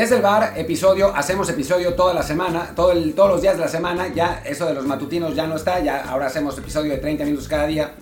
Desde el bar, episodio, hacemos episodio toda la semana, todo el, todos los días de la semana, ya eso de los matutinos ya no está, ya ahora hacemos episodio de 30 minutos cada día,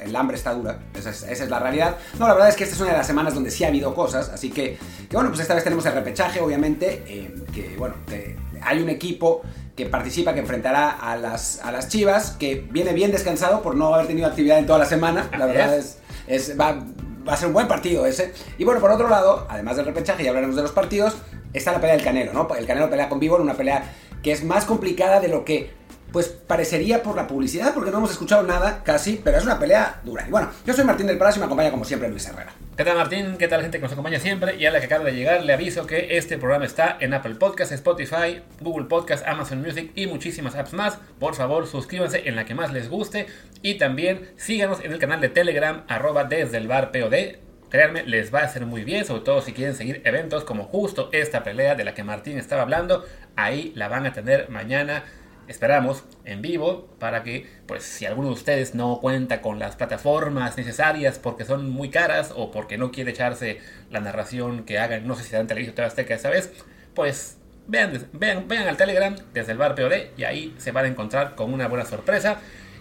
el hambre está dura, esa es, la realidad. No, la verdad es que esta es una de las semanas donde sí ha habido cosas, así que, que bueno, pues esta vez tenemos el repechaje, obviamente, eh, que bueno, que hay un equipo que participa, que enfrentará a las, a las Chivas, que viene bien descansado por no haber tenido actividad en toda la semana, la verdad es, es va, va a ser un buen partido ese. Y bueno, por otro lado, además del repechaje, ya hablaremos de los partidos, está la pelea del Canelo, ¿no? El Canelo pelea con Vivo una pelea que es más complicada de lo que pues parecería por la publicidad, porque no hemos escuchado nada casi, pero es una pelea dura. Y bueno, yo soy Martín del Palacio y me acompaña como siempre Luis Herrera. ¿Qué tal Martín? ¿Qué tal gente que nos acompaña siempre? Y a la que acaba de llegar le aviso que este programa está en Apple Podcasts, Spotify, Google Podcasts, Amazon Music y muchísimas apps más. Por favor, suscríbanse en la que más les guste y también síganos en el canal de Telegram arroba desde el bar POD Créanme, les va a hacer muy bien, sobre todo si quieren seguir eventos como justo esta pelea de la que Martín estaba hablando. Ahí la van a tener mañana, esperamos, en vivo, para que, pues, si alguno de ustedes no cuenta con las plataformas necesarias porque son muy caras o porque no quiere echarse la narración que hagan, no sé si será en televisión o Azteca esta vez, pues vean, vean, vean al Telegram desde el bar POD y ahí se van a encontrar con una buena sorpresa.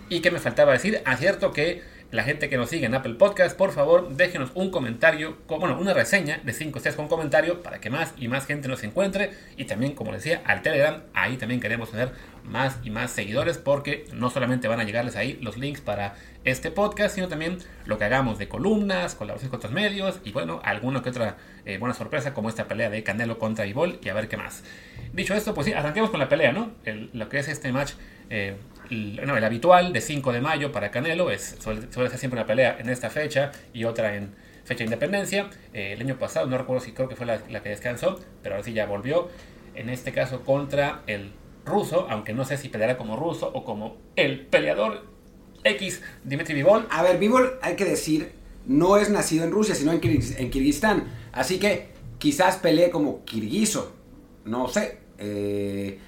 Y que me faltaba decir, acierto que la gente que nos sigue en Apple Podcast, por favor, déjenos un comentario, bueno, una reseña de 5 estrellas con comentario para que más y más gente nos encuentre. Y también, como decía, al Telegram, ahí también queremos tener más y más seguidores porque no solamente van a llegarles ahí los links para este podcast, sino también lo que hagamos de columnas, colaboraciones con otros medios y bueno, alguna que otra eh, buena sorpresa como esta pelea de Canelo contra Ibol y a ver qué más. Dicho esto, pues sí, arranquemos con la pelea, ¿no? lo que es este match eh, el, habitual de 5 de mayo para Canelo, es, suele, ser siempre una pelea en esta fecha y otra en fecha de independencia. Eh, el año pasado, no recuerdo si creo que fue la, que descansó, pero ahora sí ya volvió. En este caso contra el ruso, aunque no sé si peleará como ruso o como el peleador X Dimitri Vivol. A ver, Vivol, hay que decir, no es nacido en Rusia, sino en, Kirguistán. Así que quizás pelee como kirguiso, no sé. Eh,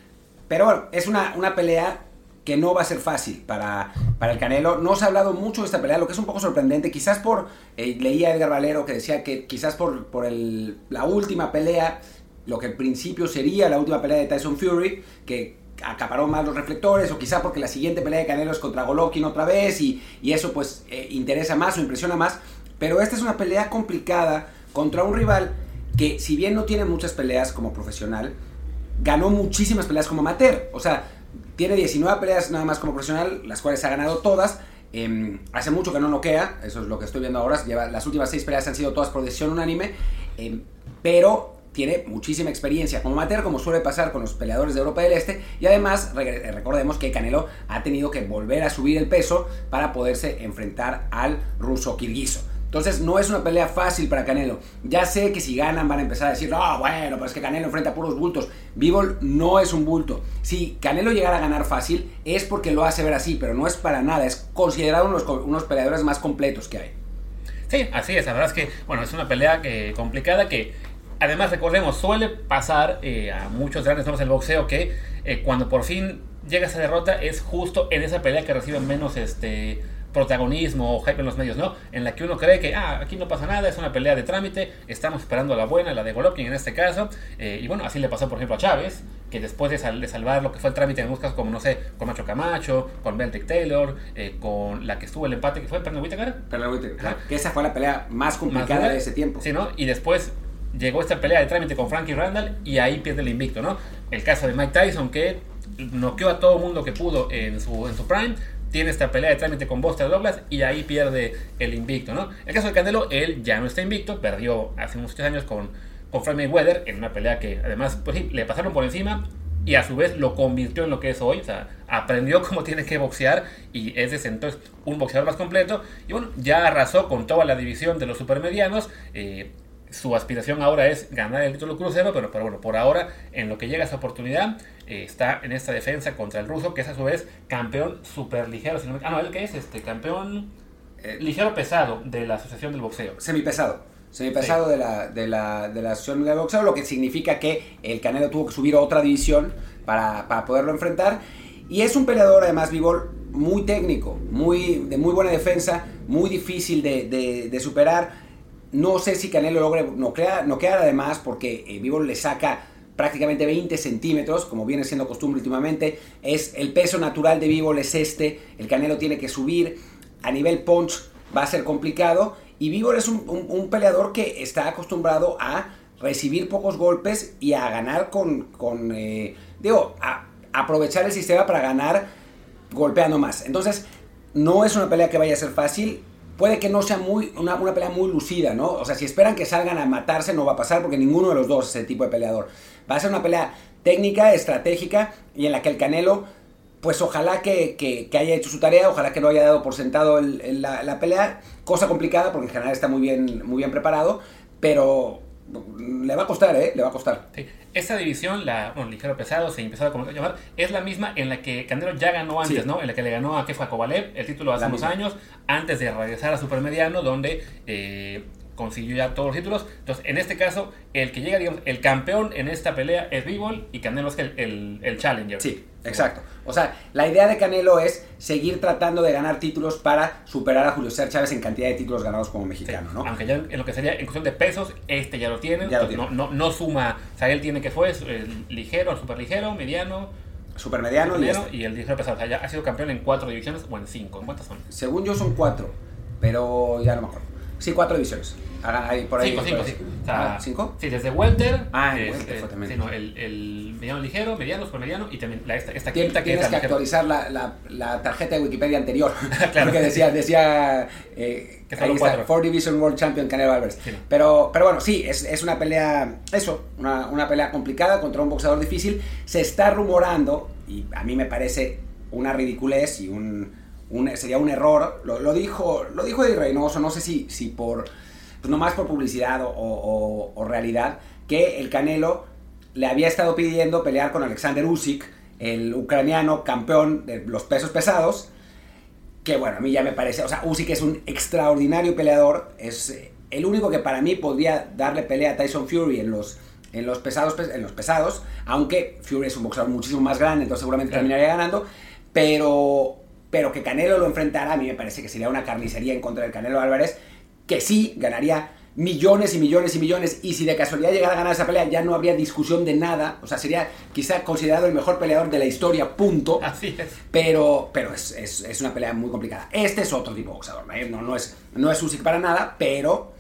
pero bueno, es una, una pelea que no va a ser fácil para, para el Canelo. No se ha hablado mucho de esta pelea, lo que es un poco sorprendente. Quizás por, eh, leía Edgar Valero que decía que quizás por, por el, la última pelea, lo que al principio sería la última pelea de Tyson Fury, que acaparó más los reflectores, o quizás porque la siguiente pelea de Canelo es contra Golovkin otra vez, y, y eso pues eh, interesa más o impresiona más. Pero esta es una pelea complicada contra un rival que si bien no tiene muchas peleas como profesional, ganó muchísimas peleas como amateur. O sea, tiene 19 peleas nada más como profesional, las cuales ha ganado todas. Em, hace mucho que no noquea, eso es lo que estoy viendo ahora. Las últimas 6 peleas han sido todas por decisión unánime, em, pero tiene muchísima experiencia como amateur, como suele pasar con los peleadores de Europa del Este. Y además, recordemos que Canelo ha tenido que volver a subir el peso para poderse enfrentar al ruso kirguiso. Entonces no es una pelea fácil para Canelo. Ya sé que si ganan van a empezar a decir, no, bueno, pero es que Canelo enfrenta puros bultos. Bivol no es un bulto. Si Canelo llegara a ganar fácil es porque lo hace ver así, pero no es para nada. Es considerado uno de los unos peleadores más completos que hay. Sí, así es. La verdad es que, bueno, es una pelea que, complicada que además recordemos, suele pasar eh, a muchos grandes nombres del boxeo que eh, cuando por fin llega esa derrota es justo en esa pelea que reciben menos este protagonismo o hype en los medios, ¿no? En la que uno cree que, ah, aquí no pasa nada, es una pelea de trámite, estamos esperando la buena, la de Golovkin en este caso. Eh, y bueno, así le pasó, por ejemplo, a Chávez, que después de, salvar lo que fue el trámite en buscas como, no sé, con Macho Camacho, con Beltic Taylor, eh, con la que estuvo el empate, que fue Pernell Whitaker. que esa fue la pelea más complicada de ese tiempo. Sí, ¿no? Y después llegó esta pelea de trámite con Frankie Randall y ahí pierde el invicto, ¿no? El caso de Mike Tyson, que noqueó a todo mundo que pudo en su, en su prime, tiene esta pelea de trámite con Buster Douglas y ahí pierde el invicto, ¿no? El caso de Canelo, él ya no está invicto, perdió hace muchos años con, con Floyd Mayweather en una pelea que además pues sí, le pasaron por encima y a su vez lo convirtió en lo que es hoy, o sea, aprendió cómo tiene que boxear y es desde entonces un boxeador más completo y bueno, ya arrasó con toda la división de los supermedianos. Eh, su aspiración ahora es ganar el título crucero, pero, pero bueno, por ahora, en lo que llega esa oportunidad, eh, está en esta defensa contra el ruso, que es a su vez campeón super ligero. ah, no, él que es este campeón eh, ligero pesado de la Asociación del Boxeo. Semipesado. Semipesado de, la, de, la, de la Asociación del Boxeo, lo que significa que el Canelo tuvo que subir a otra división para, para poderlo enfrentar. Y es un peleador, además, Vivol, muy técnico, muy, de muy buena defensa, muy difícil de, de, de superar No sé si Canelo logre noquear, noquear además porque eh, le saca prácticamente 20 centímetros, como viene siendo costumbre últimamente. Es el peso natural de Vivo es este. El Canelo tiene que subir. A nivel punch va a ser complicado. Y Vivo es un, peleador que está acostumbrado a recibir pocos golpes y a ganar con, con eh, digo, a aprovechar el sistema para ganar golpeando más. Entonces, no es una pelea que vaya a ser fácil puede que no sea muy, una, pelea muy lucida, ¿no? O sea, si esperan que salgan a matarse, no va a pasar porque ninguno de los dos es ese tipo de peleador. Va a ser una pelea técnica, estratégica y en la que el Canelo, pues ojalá que, haya hecho su tarea, ojalá que no haya dado por sentado la, la, pelea. Cosa complicada porque en general está muy bien, muy bien preparado, pero le va a costar, ¿eh? Le va a costar. Sí. Esta división, la bueno, ligero pesado, se empezó a llamar, es la misma en la que Canelo ya ganó antes, ¿no? En la que le ganó a Kefa Kovalev el título hace unos años, antes de regresar a Supermediano, donde eh, consiguió ya todos los títulos. Entonces, en este caso, el que llega, digamos, el campeón en esta pelea es Bivol y Canelo es el, el, challenger. Sí, exacto. O sea, la idea de Canelo es seguir tratando de ganar títulos para superar a Julio César Chávez en cantidad de títulos ganados como mexicano, ¿no? Aunque ya en lo que sería en cuestión de pesos, este ya lo tiene. No, no, no, suma, o sea, él tiene que fue el ligero, super ligero, mediano. Super mediano, y, este. y, el ligero pesado. O sea, ya ha sido campeón en cuatro divisiones o en cinco. ¿En cuántas son? Según yo son cuatro, pero ya no me acuerdo. Sí, cuatro divisiones. Ahí, por ahí, cinco, cinco, sí. Ah, ¿Cinco? Sí, desde Welter. Ah, el Welter fue también. Sí, no, el, el, mediano ligero, mediano, super mediano y también la, esta, esta quinta Tienes que actualizar la, la, la, tarjeta de Wikipedia anterior. claro. Porque decía, decía eh, que ahí está, Four Division World Champion Canelo Alvarez. Sí. Pero, pero bueno, sí, es, es una pelea, eso, una, una pelea complicada contra un boxeador difícil. Se está rumorando, y a mí me parece una ridiculez y un sería un error. Lo, dijo lo dijo Eddie Reynoso, no sé si, si por, pues nomás por publicidad o, realidad, que el Canelo le había estado pidiendo pelear con Alexander Usyk, el ucraniano campeón de los pesos pesados, que bueno, a mí ya me parece, o sea, Usyk es un extraordinario peleador, es eh, el único que para mí podría darle pelea a Tyson Fury en los, en los, pesados, en los pesados, aunque Fury es un boxeador muchísimo más grande, entonces seguramente terminaría ganando, pero pero que Canelo lo enfrentara, a mí me parece que sería una carnicería en contra del Canelo Álvarez, que sí ganaría millones y millones y millones, y si de casualidad llegara a ganar esa pelea, ya no habría discusión de nada, o sea, sería quizá considerado el mejor peleador de la historia, punto. Así es. Pero, pero es, es, una pelea muy complicada. Este es otro tipo de boxeador, no, no, es, no es Usyk para nada, pero,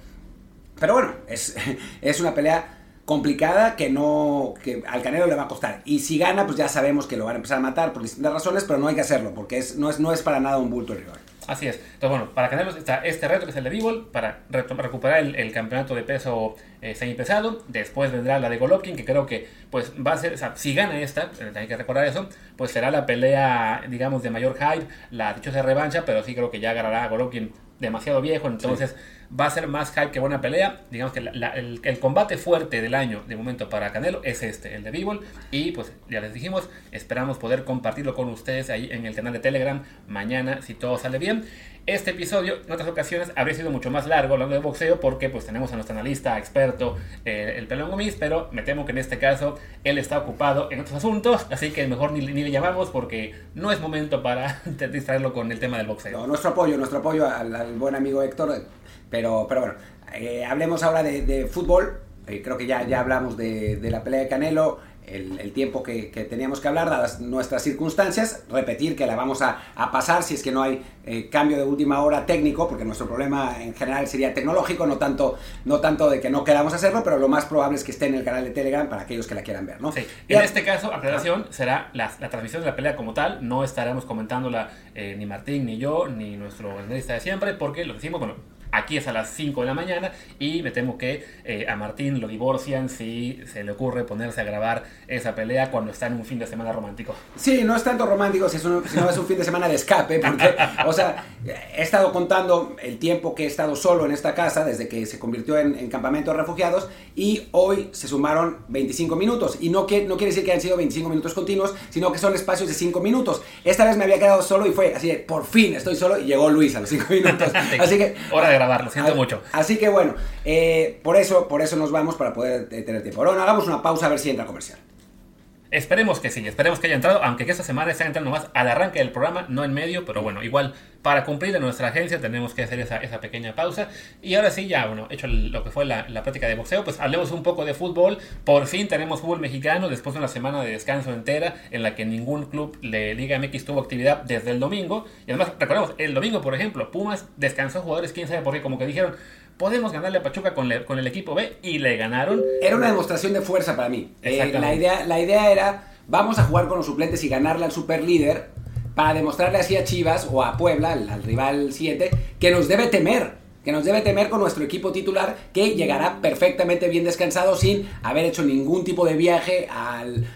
pero bueno, es, es una pelea complicada que no que al Canelo le va a costar. Y si gana, pues ya sabemos que lo van a empezar a matar por distintas razones, pero no hay que hacerlo, porque es, no, es, no es para nada un bulto el rival. Así es. Entonces, bueno, para Canelo está este reto que es el de Bivol, para recuperar el, campeonato de peso eh, pesado Después vendrá la de Golovkin, que creo que pues va a ser, o sea, si gana esta, eh, hay que recordar eso, pues será la pelea, digamos, de mayor hype, la dichosa revancha, pero sí creo que ya ganará a Golovkin demasiado viejo, entonces va a ser más hype que buena pelea. Digamos que el, combate fuerte del año de momento para Canelo es este, el de Bivol. Y pues ya les dijimos, esperamos poder compartirlo con ustedes ahí en el canal de Telegram mañana si todo sale bien. Este episodio en otras ocasiones habría sido mucho más largo hablando de boxeo porque pues tenemos a nuestro analista experto, eh, el Pelón Gomis, pero me temo que en este caso él está ocupado en otros asuntos, así que mejor ni, ni le llamamos porque no es momento para distraerlo con el tema del boxeo. nuestro apoyo, nuestro apoyo al, al buen amigo Héctor pero, pero bueno, eh, hablemos ahora de, fútbol. Eh, creo que ya, ya hablamos de, la pelea de Canelo, el, tiempo que, teníamos que hablar, dadas nuestras circunstancias. Repetir que la vamos a, pasar si es que no hay eh, cambio de última hora técnico, porque nuestro problema en general sería tecnológico, no tanto, no tanto de que no queramos hacerlo, pero lo más probable es que esté en el canal de Telegram para aquellos que la quieran ver. ¿no? En este caso, aclaración, será la, transmisión de la pelea como tal, no estaremos comentándola ni Martín, ni yo, ni nuestro analista de siempre, porque lo decimos, bueno, Aquí es a las 5 de la mañana y me temo que eh, a Martín lo divorcian si se le ocurre ponerse a grabar esa pelea cuando está en un fin de semana romántico. Sí, no es tanto romántico, sino es un fin de semana de escape, porque, o sea, he estado contando el tiempo que he estado solo en esta casa desde que se convirtió en, campamento de refugiados y hoy se sumaron 25 minutos. Y no, que, no quiere decir que hayan sido 25 minutos continuos, sino que son espacios de 5 minutos. Esta vez me había quedado solo y fue así, por fin estoy solo y llegó Luis a los 5 minutos. Así que... Hora de lo siento mucho. Así que bueno, eh, por, eso, por eso nos vamos para poder eh, tener tiempo. Ahora hagamos una pausa a ver si entra comercial. Esperemos que sí, esperemos que haya entrado, aunque que esta semana está entrando más al arranque del programa, no en medio, pero bueno, igual para cumplir en nuestra agencia tenemos que hacer esa, pequeña pausa. Y ahora sí, ya, bueno, hecho lo que fue la, la, práctica de boxeo, pues hablemos un poco de fútbol. Por fin tenemos fútbol mexicano después de una semana de descanso entera en la que ningún club de Liga MX tuvo actividad desde el domingo. Y además, recordemos, el domingo, por ejemplo, Pumas descansó jugadores, quién sabe por qué, como que dijeron, podemos ganarle a Pachuca con, con el equipo B y le ganaron. Era una demostración de fuerza para mí. Eh, la, idea, la idea era, vamos a jugar con los suplentes y ganarle al super líder para demostrarle así a Chivas o a Puebla, al, rival 7, que nos debe temer. Que nos debe temer con nuestro equipo titular que llegará perfectamente bien descansado sin haber hecho ningún tipo de viaje al,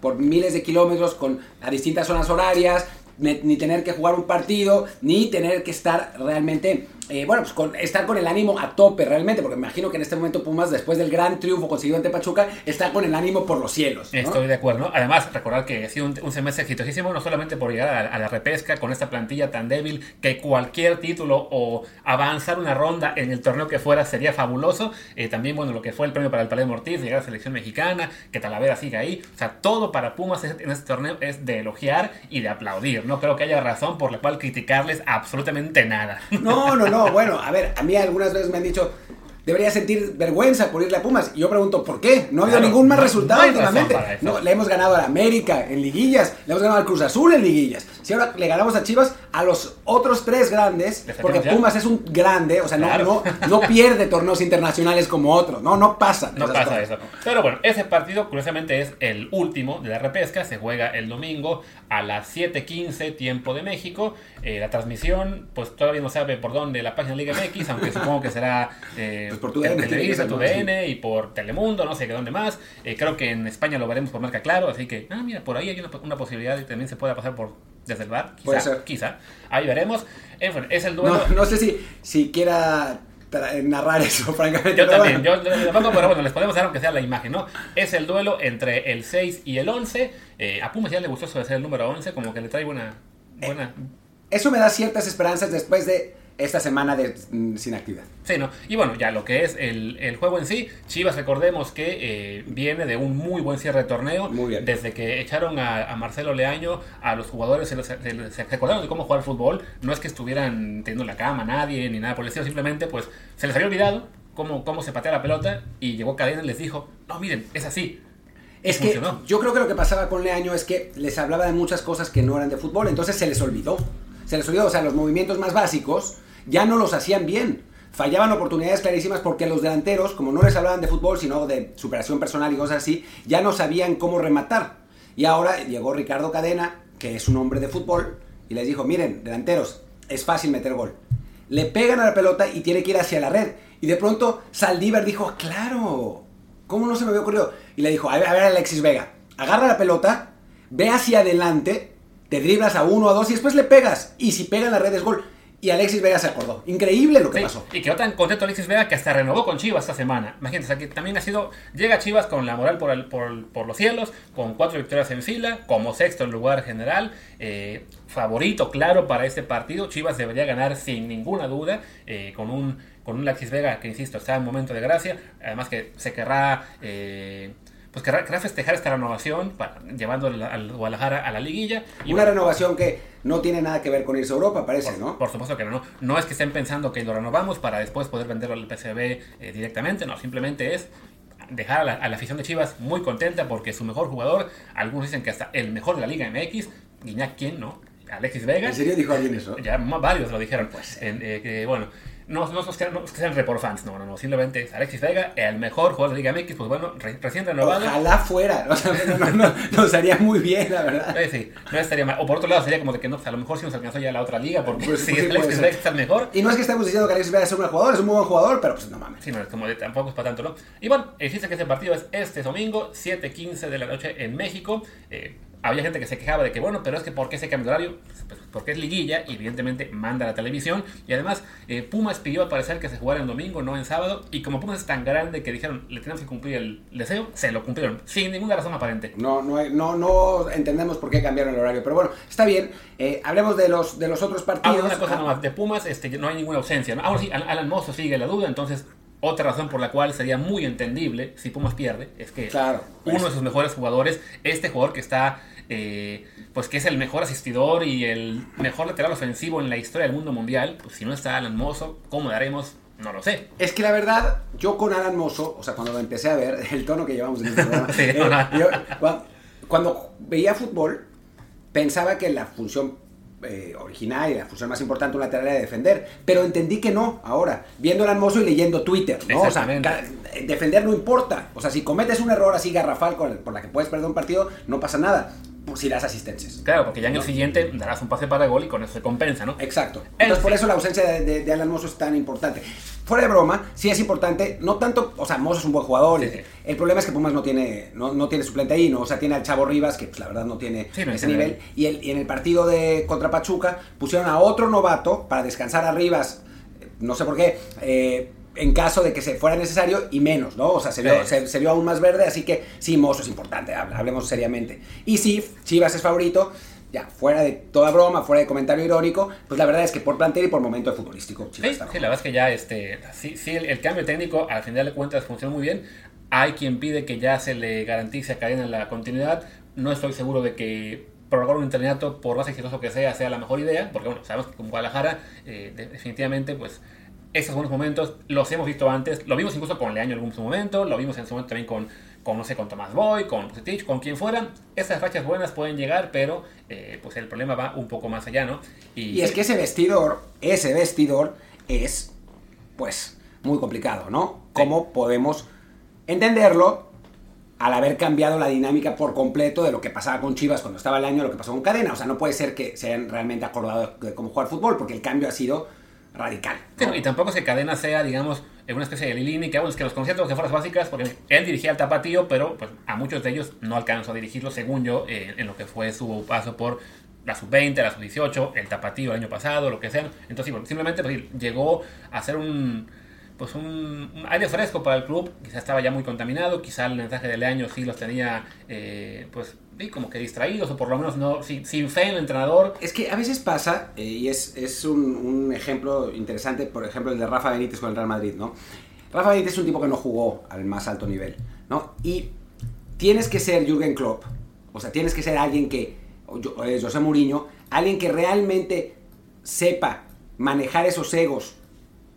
por miles de kilómetros con, a distintas zonas horarias, ni tener que jugar un partido, ni tener que estar realmente eh, bueno, pues con, estar con el ánimo a tope realmente, porque me imagino que en este momento Pumas, después del gran triunfo conseguido ante Pachuca, está con el ánimo por los cielos. Estoy de acuerdo. Además, recordar que ha sido un, semestre exitosísimo, no solamente por llegar a, la repesca con esta plantilla tan débil, que cualquier título o avanzar una ronda en el torneo que fuera sería fabuloso. Eh, también, bueno, lo que fue el premio para el Palais Mortiz, llegar a la selección mexicana, que Talavera siga ahí. O sea, todo para Pumas en este torneo es de elogiar y de aplaudir. No creo que haya razón por la cual criticarles absolutamente nada. No, no, no bueno, a ver, a mí algunas veces me han dicho, debería sentir vergüenza por irle a Pumas. Y yo pregunto, ¿por qué? No ha habido ningún mal resultado últimamente. No, le hemos ganado a la América en liguillas, le hemos ganado al Cruz Azul en liguillas. Si ahora le ganamos a Chivas, a los otros tres grandes, porque Pumas es un grande, o sea, no, no, pierde torneos internacionales como otros, no, no pasa. No pasa eso. Pero bueno, ese partido curiosamente es el último de la repesca, se juega el domingo a las 7.15 tiempo de México. Eh, la transmisión, pues todavía no sabe por dónde la página Liga MX, aunque supongo que será... Eh, pues por tu Televisa, tu DN y por Telemundo, no sé qué dónde más. Eh, creo que en España lo veremos por marca claro, así que, ah, mira, por ahí hay una, posibilidad que también se pueda pasar por desde el bar. Quizá, Puede ser. Quizá. Ahí veremos. es el duelo. No, sé si, si quiera narrar eso, francamente. Yo también, yo, tampoco, pero bueno, les podemos dar aunque sea la imagen, ¿no? Es el duelo entre el 6 y el 11. Eh, a Pumas ya le gustó eso ser el número 11, como que le trae una buena... eso me da ciertas esperanzas después de esta semana de, mm, sin actividad. Sí, ¿no? Y bueno, ya lo que es el, juego en sí, Chivas recordemos que eh, viene de un muy buen cierre de torneo. Muy bien. Desde que echaron a, Marcelo Leaño, a los jugadores se, se, recordaron de cómo jugar fútbol. No es que estuvieran teniendo la cama nadie ni nada por el estilo, simplemente pues se les había olvidado cómo, cómo se patea la pelota y llegó Cadena y les dijo, no, miren, es así. Es que yo creo que lo que pasaba con Leaño es que les hablaba de muchas cosas que no eran de fútbol, entonces se les olvidó. Se les olvidó, o sea, los movimientos más básicos ya no los hacían bien. Fallaban oportunidades clarísimas porque los delanteros, como no les hablaban de fútbol, sino de superación personal y cosas así, ya no sabían cómo rematar. Y ahora llegó Ricardo Cadena, que es un hombre de fútbol, y les dijo, miren, delanteros, es fácil meter gol. Le pegan a la pelota y tiene que ir hacia la red. Y de pronto Saldívar dijo, claro, ¿cómo no se me había ocurrido? Y le dijo, a ver, a ver Alexis Vega, agarra la pelota, ve hacia adelante, te driblas a uno o a dos y después le pegas. Y si pega en la red es gol. Y Alexis Vega se acordó. Increíble lo que pasó. Y quedó tan contento Alexis Vega que hasta renovó con Chivas esta semana. Imagínense, aquí también ha sido. Llega Chivas con la moral por, el, por, los cielos, con cuatro victorias en fila, como sexto en lugar general. Eh, favorito, claro, para este partido. Chivas debería ganar sin ninguna duda, eh, con un con un Alexis Vega que, insisto, está en momento de gracia. Además que se querrá. Eh, pues querrá, festejar esta renovación para, llevando al, Guadalajara a la liguilla. Y Una renovación que no tiene nada que ver con irse a Europa, parece, ¿no? Por supuesto que no. No es que estén pensando que lo renovamos para después poder venderlo al PCB eh, directamente, no, simplemente es dejar a la, afición de Chivas muy contenta porque su mejor jugador, algunos dicen que hasta el mejor de la Liga MX, Guiñac, ¿quién no? Alexis Vega. ¿En serio dijo alguien eso? Ya varios lo dijeron. Pues, eh, que, bueno, no, no, que, no, es que sean report fans, no, no, no, simplemente es Alexis Vega, el mejor jugador de Liga MX, pues bueno, recién renovado. Ojalá fuera, o sea, no, no, nos haría muy bien, la verdad. Sí, sí, no estaría mal. O por otro lado sería como de que no, a lo mejor si nos alcanzó ya la otra liga, porque pues, si Alexis Vega está mejor. Y no es que estemos diciendo que Alexis Vega es un buen jugador, es un muy buen jugador, pero pues no mames. Sí, no, es como de, tampoco es para tanto, ¿no? Y bueno, existe que ese partido es este domingo, 7.15 de la noche en México. Eh, había gente que se quejaba de que, bueno, pero es que ¿por qué se cambia el horario? Pues porque es liguilla y evidentemente manda la televisión. Y además, eh, Pumas pidió al parecer que se jugara en domingo, no en sábado. Y como Pumas es tan grande que dijeron, le tenemos que cumplir el deseo, se lo cumplieron, sin ninguna razón aparente. No, no, no, no entendemos por qué cambiaron el horario. Pero bueno, está bien. Eh, hablemos de los, de los otros partidos. Ah, una cosa nomás, de Pumas este, no hay ninguna ausencia. ¿no? Ahora sí, Alan Mozo sigue la duda, entonces Otra razón por la cual sería muy entendible si Pumas pierde es que Claro, uno pues. de sus mejores jugadores, este jugador que está, eh, pues que es el mejor asistidor y el mejor lateral ofensivo en la historia del mundo mundial, pues si no está Alan Mozo, ¿cómo daremos? No lo sé. Es que la verdad, yo con Alan Mozo, o sea, cuando lo empecé a ver, el tono que llevamos en este programa, Sí, eh, yo, cuando, cuando veía fútbol, pensaba que la función eh, original y la función más importante de un lateral era defender, pero entendí que no, ahora, viendo Alan Mozo y leyendo Twitter, ¿no? O sea, eh, defender no importa, o sea, si cometes un error así garrafal con- por la que puedes perder un partido, no pasa nada, si das asistencias. Claro, porque ya en el siguiente darás un pase para gol y con eso se compensa, ¿no? Exacto. En Entonces, por fin. eso la ausencia de, de- de Alan Mozo es tan importante. Fuera de broma, sí es importante, no tanto, o sea, Mozo es un buen jugador. Sí, sí. El problema es que Pumas no tiene, no, no tiene suplente ahí, ¿no? O sea, tiene al Chavo Rivas, que pues, la verdad no tiene Sí, no ese nivel. Y, el- y en el partido de contra Pachuca pusieron a otro novato para descansar a Rivas, eh, no sé por qué, eh, en caso de que se fuera necesario y menos, ¿no? O sea, se vio, Sí. se, se vio aún más verde, así que sí, Mozo es importante, hable- hablemos seriamente. Y sí, Chivas es favorito, ya, fuera de toda broma, fuera de comentario irónico, pues la verdad es que por plantel y por momento de futbolístico, Chivas Sí, está sí, la verdad es que ya este, sí, sí, el, el cambio técnico al final de cuentas funciona muy bien. Hay quien pide que ya se le garantice a Cadena la continuidad. No estoy seguro de que prorrogar un interinato, por más exitoso que sea, sea la mejor idea, porque bueno, sabemos que con Guadalajara eh, de- definitivamente pues esos buenos momentos los hemos visto antes, lo vimos incluso con Leaño en algún momento, lo vimos en su momento también con, con no sé, con Tomás Boy, con Bucetich, con quien fuera. Esas rachas buenas pueden llegar, pero eh, pues el problema va un poco más allá, ¿no? Y es que ese vestidor, ese vestidor es, pues, muy complicado, ¿no? ¿Cómo podemos entenderlo al haber cambiado la dinámica por completo de lo que pasaba con Chivas cuando estaba el año, lo que pasó con Cadena? O sea, no puede ser que se hayan realmente acordado de cómo jugar fútbol, porque el cambio ha sido radical. Y tampoco es que Cadena sea, digamos, una especie de Lilini, que, bueno, es que los conocía todos de fuerzas básicas, porque él dirigía al Tapatío, pero pues, a muchos de ellos no alcanzó a dirigirlo, según yo, eh, en lo que fue su paso por la sub-20, la sub-18, el Tapatío el año pasado, lo que sea. Entonces, bueno, simplemente pues, llegó a ser un pues un, un aire fresco para el club, quizá estaba ya muy contaminado, quizá el mensaje de año sí los tenía eh, pues sí, como que distraídos o por lo menos no sin, sin fe en el entrenador. Es que a veces pasa, eh, y es, es un, ejemplo interesante, por ejemplo, el de Rafa Benítez con el Real Madrid, ¿no? Rafa Benítez es un tipo que no jugó al más alto nivel, ¿no? Y tienes que ser Jürgen Klopp, o sea, tienes que ser alguien que, o José Mourinho, alguien que realmente sepa manejar esos egos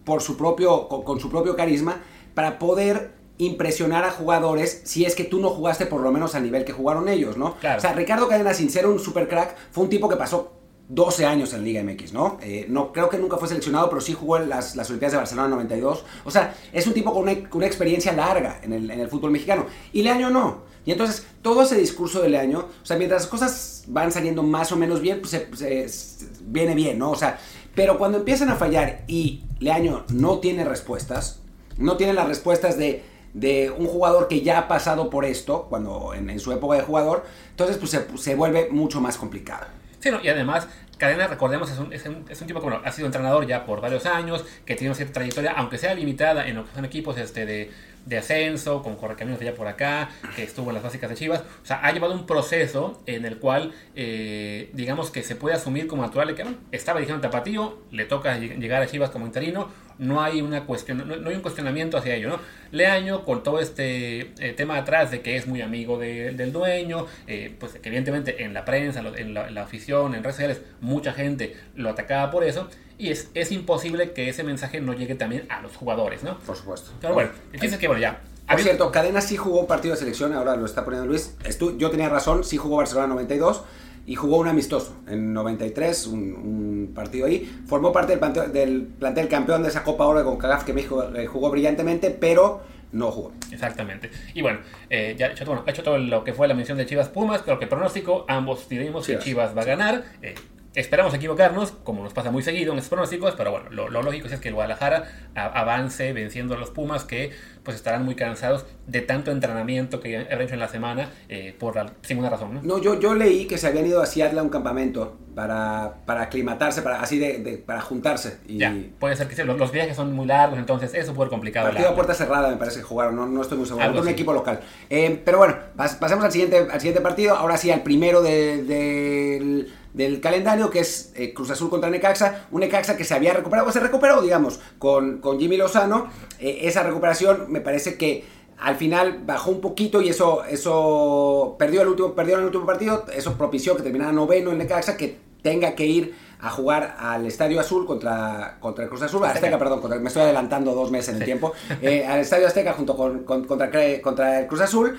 por su propio, con, con su propio carisma para poder impresionar a jugadores si es que tú no jugaste por lo menos al nivel que jugaron ellos, ¿no? Claro. O sea, Ricardo Cadena, sin ser un super crack, fue un tipo que pasó 12 años en Liga MX, ¿no? Eh, no creo que nunca fue seleccionado, pero sí jugó en las, las Olimpiadas de Barcelona 92. O sea, es un tipo con una, con una experiencia larga en el, en el fútbol mexicano. Y Leaño no. Y entonces, todo ese discurso de Leaño, o sea, mientras las cosas van saliendo más o menos bien, pues se- se- se- viene bien, ¿no? O sea, pero cuando empiezan a fallar y Leaño no tiene respuestas, no tiene las respuestas de, de un jugador que ya ha pasado por esto, cuando en, en su época de jugador, entonces pues se, se vuelve mucho más complicado. Sí, no, y además, Cadena, recordemos, es un, es, un, es un tipo que bueno, ha sido entrenador ya por varios años, que tiene una cierta trayectoria, aunque sea limitada en lo que son equipos este, de, de ascenso, con Correcaminos allá por acá, que estuvo en las básicas de Chivas. O sea, ha llevado un proceso en el cual, eh, digamos que se puede asumir como natural que bueno, estaba dirigiendo Tapatío, le toca lleg- llegar a Chivas como interino, no hay una cuestión, no, no hay un cuestionamiento hacia ello, ¿no? Leaño, con todo este eh, tema atrás de que es muy amigo de- del dueño, eh, pues que evidentemente en la prensa, en la, en la afición, en redes sociales, mucha gente lo atacaba por eso, y es, es imposible que ese mensaje no llegue también a los jugadores, ¿no? Por supuesto. Pero bueno, fíjense que bueno, ya. Por cierto, Cadena sí jugó un partido de selección, ahora lo está poniendo Luis. Yo tenía razón, sí jugó Barcelona 92 y jugó un amistoso en 93, un, un partido ahí. Formó parte del, planteo- del plantel campeón de esa Copa Oro con Cagaf que México eh, jugó brillantemente, pero no jugó. Exactamente. Y bueno, eh, ya he hecho, bueno, he hecho todo lo que fue la mención de Chivas Pumas, pero que pronóstico, ambos diremos que Chivas. Chivas va a ganar. Eh, esperamos equivocarnos, como nos pasa muy seguido en estos pronósticos, pero bueno, lo, lo lógico es que el Guadalajara avance venciendo a los Pumas, que pues estarán muy cansados de tanto entrenamiento que han hecho en la semana, eh, por la- sin una razón, ¿no? No, yo, yo leí que se habían ido a Seattle a un campamento para, para aclimatarse, para, así de, de- para juntarse. Y Ya, puede ser que sí, los, los viajes son muy largos, entonces es súper complicado. Partido a puerta cerrada me parece que jugaron, no, no estoy muy seguro. Un equipo local. Eh, pero bueno, pas- pasemos al siguiente, al siguiente partido. Ahora sí, al primero de- del- del calendario, que es eh, Cruz Azul contra Necaxa, un Necaxa que se había recuperado, se recuperó, digamos, con, con Jimmy Lozano. Eh, esa recuperación me parece que al final bajó un poquito y eso, eso perdió, el último, perdió en el último partido, eso propició que terminara noveno el Necaxa, que tenga que ir a jugar al Estadio Azul contra, contra el Cruz Azul, Azteca, perdón, me estoy adelantando dos meses en el tiempo, eh, al Estadio Azteca junto con, contra, contra el Cruz Azul.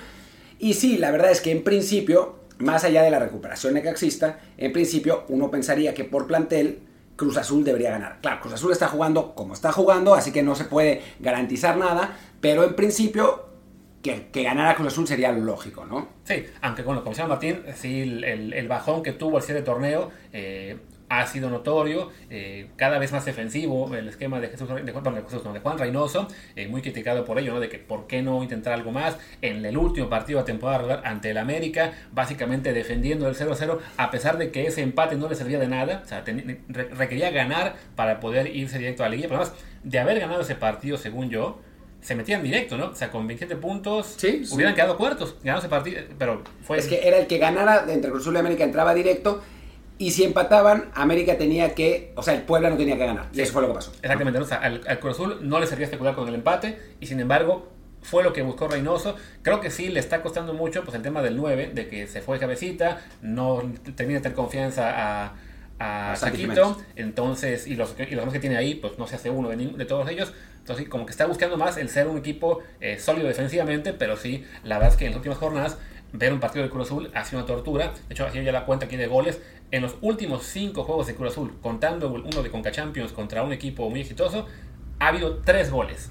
Y sí, la verdad es que en principio, más allá de la recuperación necaxista, en principio uno pensaría que por plantel Cruz Azul debería ganar. Claro, Cruz Azul está jugando como está jugando, así que no se puede garantizar nada, pero en principio que, que ganara Cruz Azul sería lógico, ¿no? Sí, aunque bueno, como decía Martín, sí, el, el, bajón que tuvo el cierre de torneo eh, ha sido notorio, eh, cada vez más defensivo el esquema de Jesús, de, de, de Juan Reynoso, eh, muy criticado por ello, ¿no? de que por qué no intentar algo más en el último partido de temporada regular ante el América, básicamente defendiendo el 0-0, a pesar de que ese empate no le servía de nada, o sea, requería ganar para poder irse directo a la liga, pero además de haber ganado ese partido, según yo, se metían directo, ¿no? O sea, con 27 puntos sí, hubieran quedado cuartos, ganando ese partido, pero fue... Es que era el que ganara entre Cruz Azul y América, entraba directo y si empataban, América tenía que. O sea, el Puebla no tenía que ganar. Y eso fue lo que pasó. Exactamente. O sea, al, al Cruz Azul no le servía especular con el empate. Y sin embargo, fue lo que buscó Reynoso. Creo que sí le está costando mucho pues, el tema del 9, de que se fue cabecita, no termina de tener confianza a, a, Saquito. Entonces, y los, y los demás que tiene ahí, pues no se hace uno de, de todos ellos. Entonces, como que está buscando más el ser un equipo eh, sólido defensivamente, pero sí, la verdad es que en las últimas jornadas ver un partido de Cruz Azul ha sido una tortura. De hecho, hacía ya la cuenta aquí de goles. En los últimos cinco juegos de Cruz Azul, contando uno de Conca Champions contra un equipo muy exitoso, ha habido tres goles.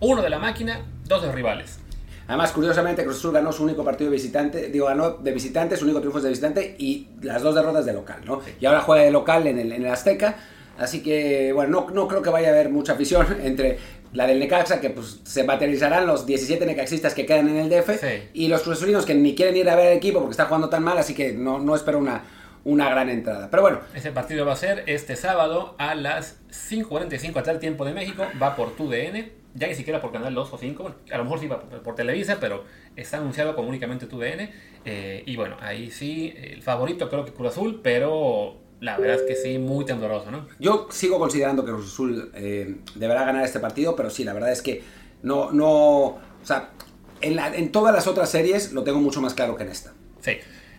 Uno de la máquina, dos de rivales. Además, curiosamente, Cruz Azul ganó su único partido de visitante, digo, ganó de visitante, su único triunfo es de visitante y las dos derrotas de local, ¿no? Y ahora juega de local en el, en el Azteca. Así que, bueno, no, no creo que vaya a haber mucha afición entre la del Necaxa, que pues se materializarán los 17 necaxistas que quedan en el DF, Sí. y los cruzazulinos que ni quieren ir a ver el equipo porque está jugando tan mal, así que no, no espero una, una gran entrada. Pero bueno, Ese partido va a ser este sábado a las 5.45 hasta el tiempo de México. Va por TUDN, ya ni siquiera por Canal 2 o 5. bueno, a lo mejor sí va por, por Televisa, pero está anunciado como únicamente TUDN. Eh, y bueno, ahí sí, el favorito creo que Cruz Azul, pero la verdad es que sí, muy tembloroso, ¿no? yo sigo considerando que Cruz Azul eh, deberá ganar este partido, pero sí, la verdad es que no, no, o sea, en, la- en todas las otras series lo tengo mucho más claro que en esta. Sí.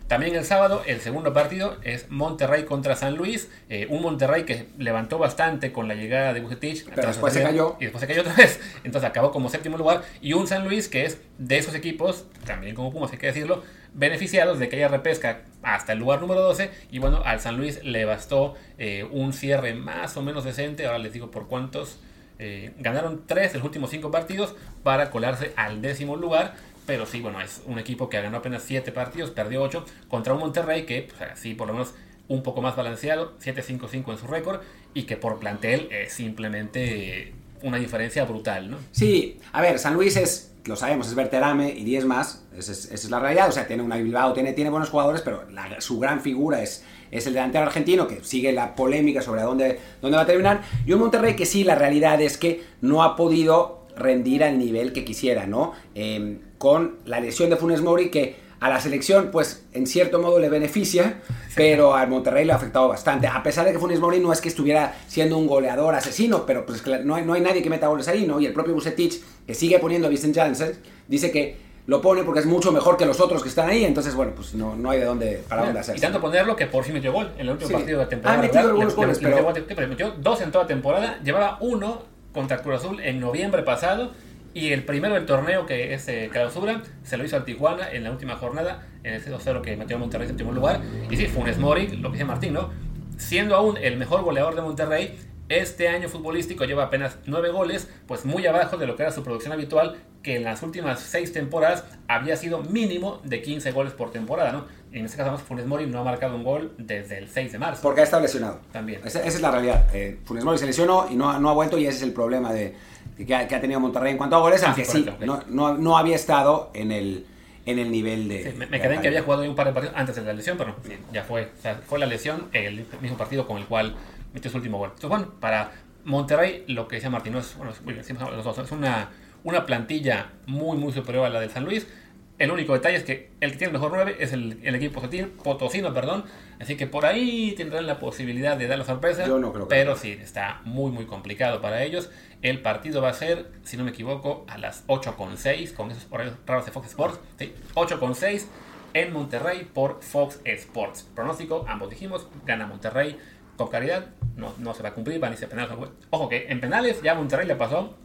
También el sábado, el segundo partido es Monterrey contra San Luis. Eh, un Monterrey que levantó bastante con la llegada de Bucetich. Pero después se cayó. Y después se cayó otra vez. Entonces acabó como séptimo lugar. Y un San Luis que es de esos equipos, también como Pumas, hay que decirlo, beneficiados de que haya repesca hasta el lugar número 12. Y bueno, al San Luis le bastó eh, un cierre más o menos decente. Ahora les digo por cuántos. Eh, ganaron tres de los últimos cinco partidos para colarse al décimo lugar. Pero sí, bueno, es un equipo que ganó apenas 7 partidos, perdió 8 contra un Monterrey que, pues, sí, por lo menos un poco más balanceado, 7-5-5 en su récord y que por plantel es simplemente una diferencia brutal, ¿no? Sí, a ver, San Luis es, lo sabemos, es Berterame y 10 más, esa es, la realidad, o sea, tiene una Bilbao, tiene, tiene buenos jugadores, pero su gran figura es, es el delantero argentino que sigue la polémica sobre dónde, dónde va a terminar, y un Monterrey que sí, la realidad es que no ha podido rendir al nivel que quisiera, ¿no? Eh, con la lesión de Funes Mori que a la selección, pues en cierto modo le beneficia, pero al Monterrey le ha afectado bastante. A pesar de que Funes Mori no es que estuviera siendo un goleador asesino, pero pues no hay, no hay nadie que meta goles ahí, ¿no? Y el propio Bucetich, que sigue poniendo a Vicente Janssen, dice que lo pone porque es mucho mejor que los otros que están ahí, entonces bueno, pues no, no hay de dónde, para dónde y tanto ponerlo que por fin metió gol en el último Sí. partido de la temporada. Ha metido regular. algunos Le- le- goles, le pero- metió- sí, pero metió dos en toda temporada, llevaba uno contra Cruz Azul en noviembre pasado y el primero del torneo que es eh, clausura se lo hizo al Tijuana en la última jornada en el 0-0 que metió a Monterrey en séptimo lugar y sí, Funes Mori, lo que dice Martín, ¿no? Siendo aún el mejor goleador de Monterrey, este año futbolístico lleva apenas 9 goles, pues muy abajo de lo que era su producción habitual, que en las últimas 6 temporadas había sido mínimo de 15 goles por temporada, ¿no? Y en este caso, Funes Mori no ha marcado un gol desde el 6 de marzo. Porque ha estado lesionado. También. Esa, esa es la realidad. Eh, Funes Mori se lesionó y no, no ha vuelto y ese es el problema de, que, ha, que ha tenido Monterrey en cuanto a goles, Ah, aunque sí, no, no, no había estado en el, en el nivel de... Sí, me, me quedé en que había jugado un par de partidos antes de la lesión, pero no, ya fue. O sea, fue la lesión el mismo partido con el cual metió su último gol. Entonces, bueno, para Monterrey, lo que decía Martín, no es, bueno, bien, es una, una plantilla muy, muy superior a la del San Luis. El único detalle es que el que tiene el mejor 9 es el, el equipo potosino, perdón. Así que por ahí tendrán la posibilidad de dar la sorpresa. Yo no creo que Pero sí, está muy, muy complicado para ellos. El partido va a ser, si no me equivoco, a las 8.6, con esos horarios raros de Fox Sports. Sí, 8.6 en Monterrey por Fox Sports. Pronóstico, ambos dijimos, gana Monterrey con caridad. No, no se va a cumplir, van a irse penales. Ojo que en penales ya Monterrey le pasó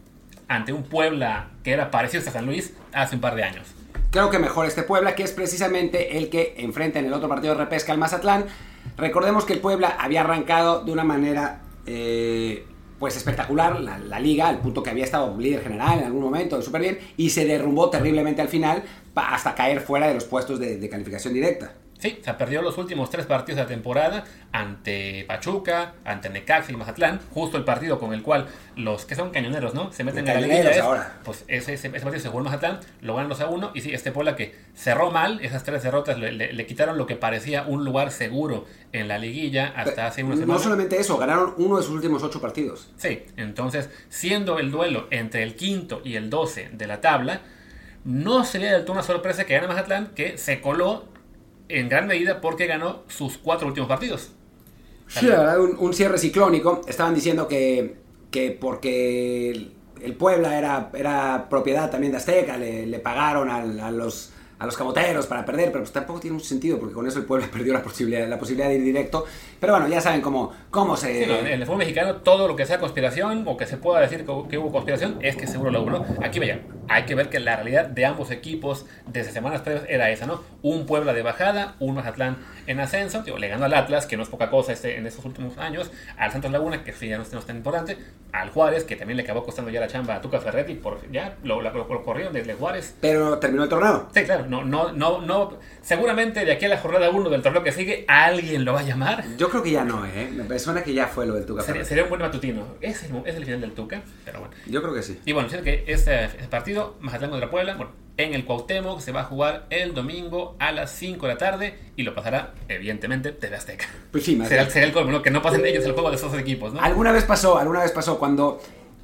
ante un Puebla que era parecido a San Luis hace un par de años. Creo que mejor este Puebla, que es precisamente el que enfrenta en el otro partido de repesca al Mazatlán. Recordemos que el Puebla había arrancado de una manera eh, pues espectacular la, liga, al punto que había estado líder general en algún momento, súper bien, y se derrumbó terriblemente al final hasta caer fuera de los puestos de, de calificación directa. Sí, se perdió los últimos tres partidos de la temporada ante Pachuca, ante Necaxa y Mazatlán, justo el partido con el cual los que son cañoneros, ¿no? Se meten en la liguilla. ahora. Pues ese, ese, ese, partido se jugó en Mazatlán, lo ganan 2 a 1 y sí, este Puebla que cerró mal, esas tres derrotas le, le, le, quitaron lo que parecía un lugar seguro en la liguilla hasta Pero, hace una semana. No solamente eso, ganaron uno de sus últimos ocho partidos. Sí, entonces, siendo el duelo entre el quinto y el 12 de la tabla, no sería del todo una sorpresa que gane Mazatlán, que se coló en gran medida porque ganó sus cuatro últimos partidos. Sí, la verdad, un, cierre ciclónico. Estaban diciendo que, que porque el, Puebla era, era propiedad también de Azteca, le, le pagaron al, a los a los camoteros para perder, pero pues tampoco tiene mucho sentido porque con eso el pueblo perdió la posibilidad, la posibilidad de ir directo. Pero bueno, ya saben cómo, cómo se... Sí, no, en el fútbol mexicano todo lo que sea conspiración o que se pueda decir que hubo conspiración es que seguro lo hubo, ¿no? Aquí vaya, hay que ver que la realidad de ambos equipos desde semanas previas era esa, ¿no? Un Puebla de bajada, un Mazatlán en ascenso, digo, le ganó al Atlas, que no es poca cosa este, en estos últimos años, al Santos Laguna, que sí ya no, no es tan importante, al Juárez, que también le acabó costando ya la chamba a Tuca Ferretti, por, ya lo, lo, lo, lo corrieron desde Juárez. Pero terminó el torneo. Sí, claro, no, no, no, no, seguramente de aquí a la jornada 1 del torneo que sigue, alguien lo va a llamar. Yo creo que ya no, ¿eh? Me suena que ya fue lo del Tuca sería, sería, un buen matutino. Es el, es el final del Tuca, pero bueno. Yo creo que sí. Y bueno, siento que este, este partido, Mazatlán contra Puebla, bueno, en el Cuauhtémoc se va a jugar el domingo a las 5 de la tarde y lo pasará, evidentemente, TV Azteca. Pues sí, será, será el colmo, ¿no? Que no pasen ellos el juego de esos equipos, ¿no? Alguna vez pasó, alguna vez pasó cuando...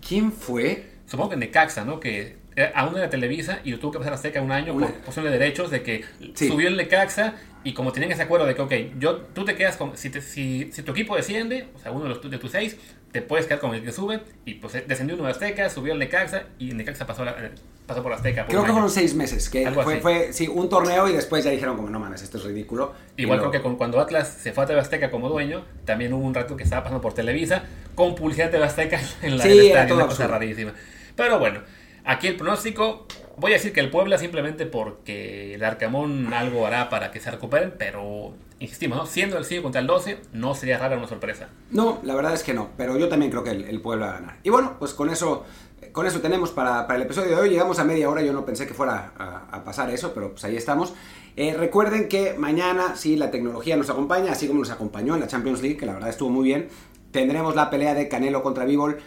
¿Quién fue? Supongo que en Necaxa, ¿no? Que aún era Televisa y lo tuvo que pasar a Azteca un año Una... por cuestión de derechos, de que sí. subió el Necaxa y como tenían ese acuerdo de que, ok, yo, tú te quedas con, si, te, si, si tu equipo desciende, o sea, uno de, los, de tus seis, te puedes quedar con el que sube, y pues descendió uno de Azteca, subió el Necaxa, y el Necaxa pasó, la, pasó por Azteca. Por creo que fueron seis meses, que fue, fue, sí, un torneo y después ya dijeron como, no mames, esto es ridículo. Igual creo que con, cuando Atlas se fue a TV Azteca como dueño, también hubo un rato que estaba pasando por Televisa, con publicidad de TV Azteca en la sí, del estadio, una cosa rarísima. Pero bueno, aquí el pronóstico, voy a decir que el Puebla simplemente porque el Arcamón algo hará para que se recuperen, pero insistimos, ¿no? siendo el 5 contra el 12, no sería rara una sorpresa. No, la verdad es que no, pero yo también creo que el, Puebla va a ganar. Y bueno, pues con eso, con eso tenemos para, el episodio de hoy. Llegamos a media hora, yo no pensé que fuera a, pasar eso, pero pues ahí estamos. Eh, recuerden que mañana, si la tecnología nos acompaña, así como nos acompañó en la Champions League, que la verdad estuvo muy bien, tendremos la pelea de Canelo contra Bivol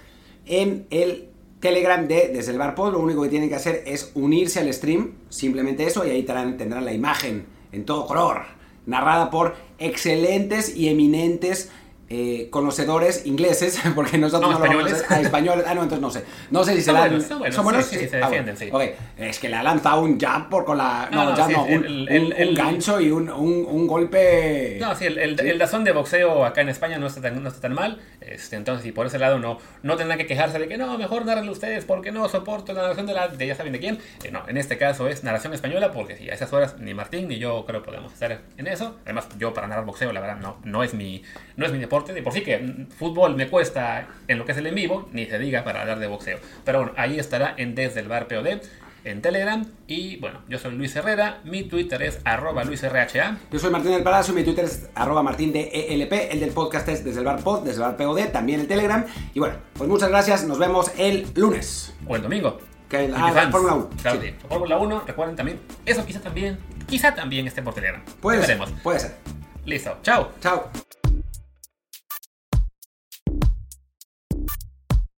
en el Telegram de Desde el Bar Pod, lo único que tienen que hacer es unirse al stream, simplemente eso, y ahí tendrán, tendrán la imagen en todo color, narrada por excelentes y eminentes eh, conocedores ingleses, porque nosotros no, no, españoles. lo vamos a, ah, españoles. Ah, no, entonces no sé. No sé si se son dan. Buenos, son buenos, ¿Son buenos? Sí, sí, se Ah, defienden, bueno. sí. Ok, es que le ha lanzado un jump por con la. No, No, no, jump sí, no, un, el- un- el- un el- gancho y un, un, un golpe. No, sí, el, Sí. dazón de boxeo acá en España no está tan, no está tan mal. Este, entonces, y por ese lado no, no tendrán que quejarse de que no, mejor narrenlo ustedes porque no soporto la narración de, la, de ya saben de quién. Eh, no, en este caso es narración española porque sí, a esas horas ni Martín ni yo creo podemos estar en eso. Además, yo para narrar boxeo, la verdad, no, no, es, mi, no es mi deporte. De por sí que mm, fútbol me cuesta en lo que es el en vivo, ni se diga para hablar de boxeo. Pero bueno, ahí estará en Desde el Bar POD en Telegram. Y bueno, yo soy Luis Herrera, mi Twitter es arroba luisrha. Yo soy Martín del Palacio, mi Twitter es arroba martín de ELP, el del podcast es desde el bar pod, desde el bar POD, también el Telegram. Y bueno, pues muchas gracias, nos vemos el lunes. O el domingo. Que, Y ah. Fórmula 1. Claro, Sí. Fórmula 1, recuerden también. Eso quizá también, quizá también esté por Telegram. Puede ser, veremos. puede ser. Listo. Chao. Chao.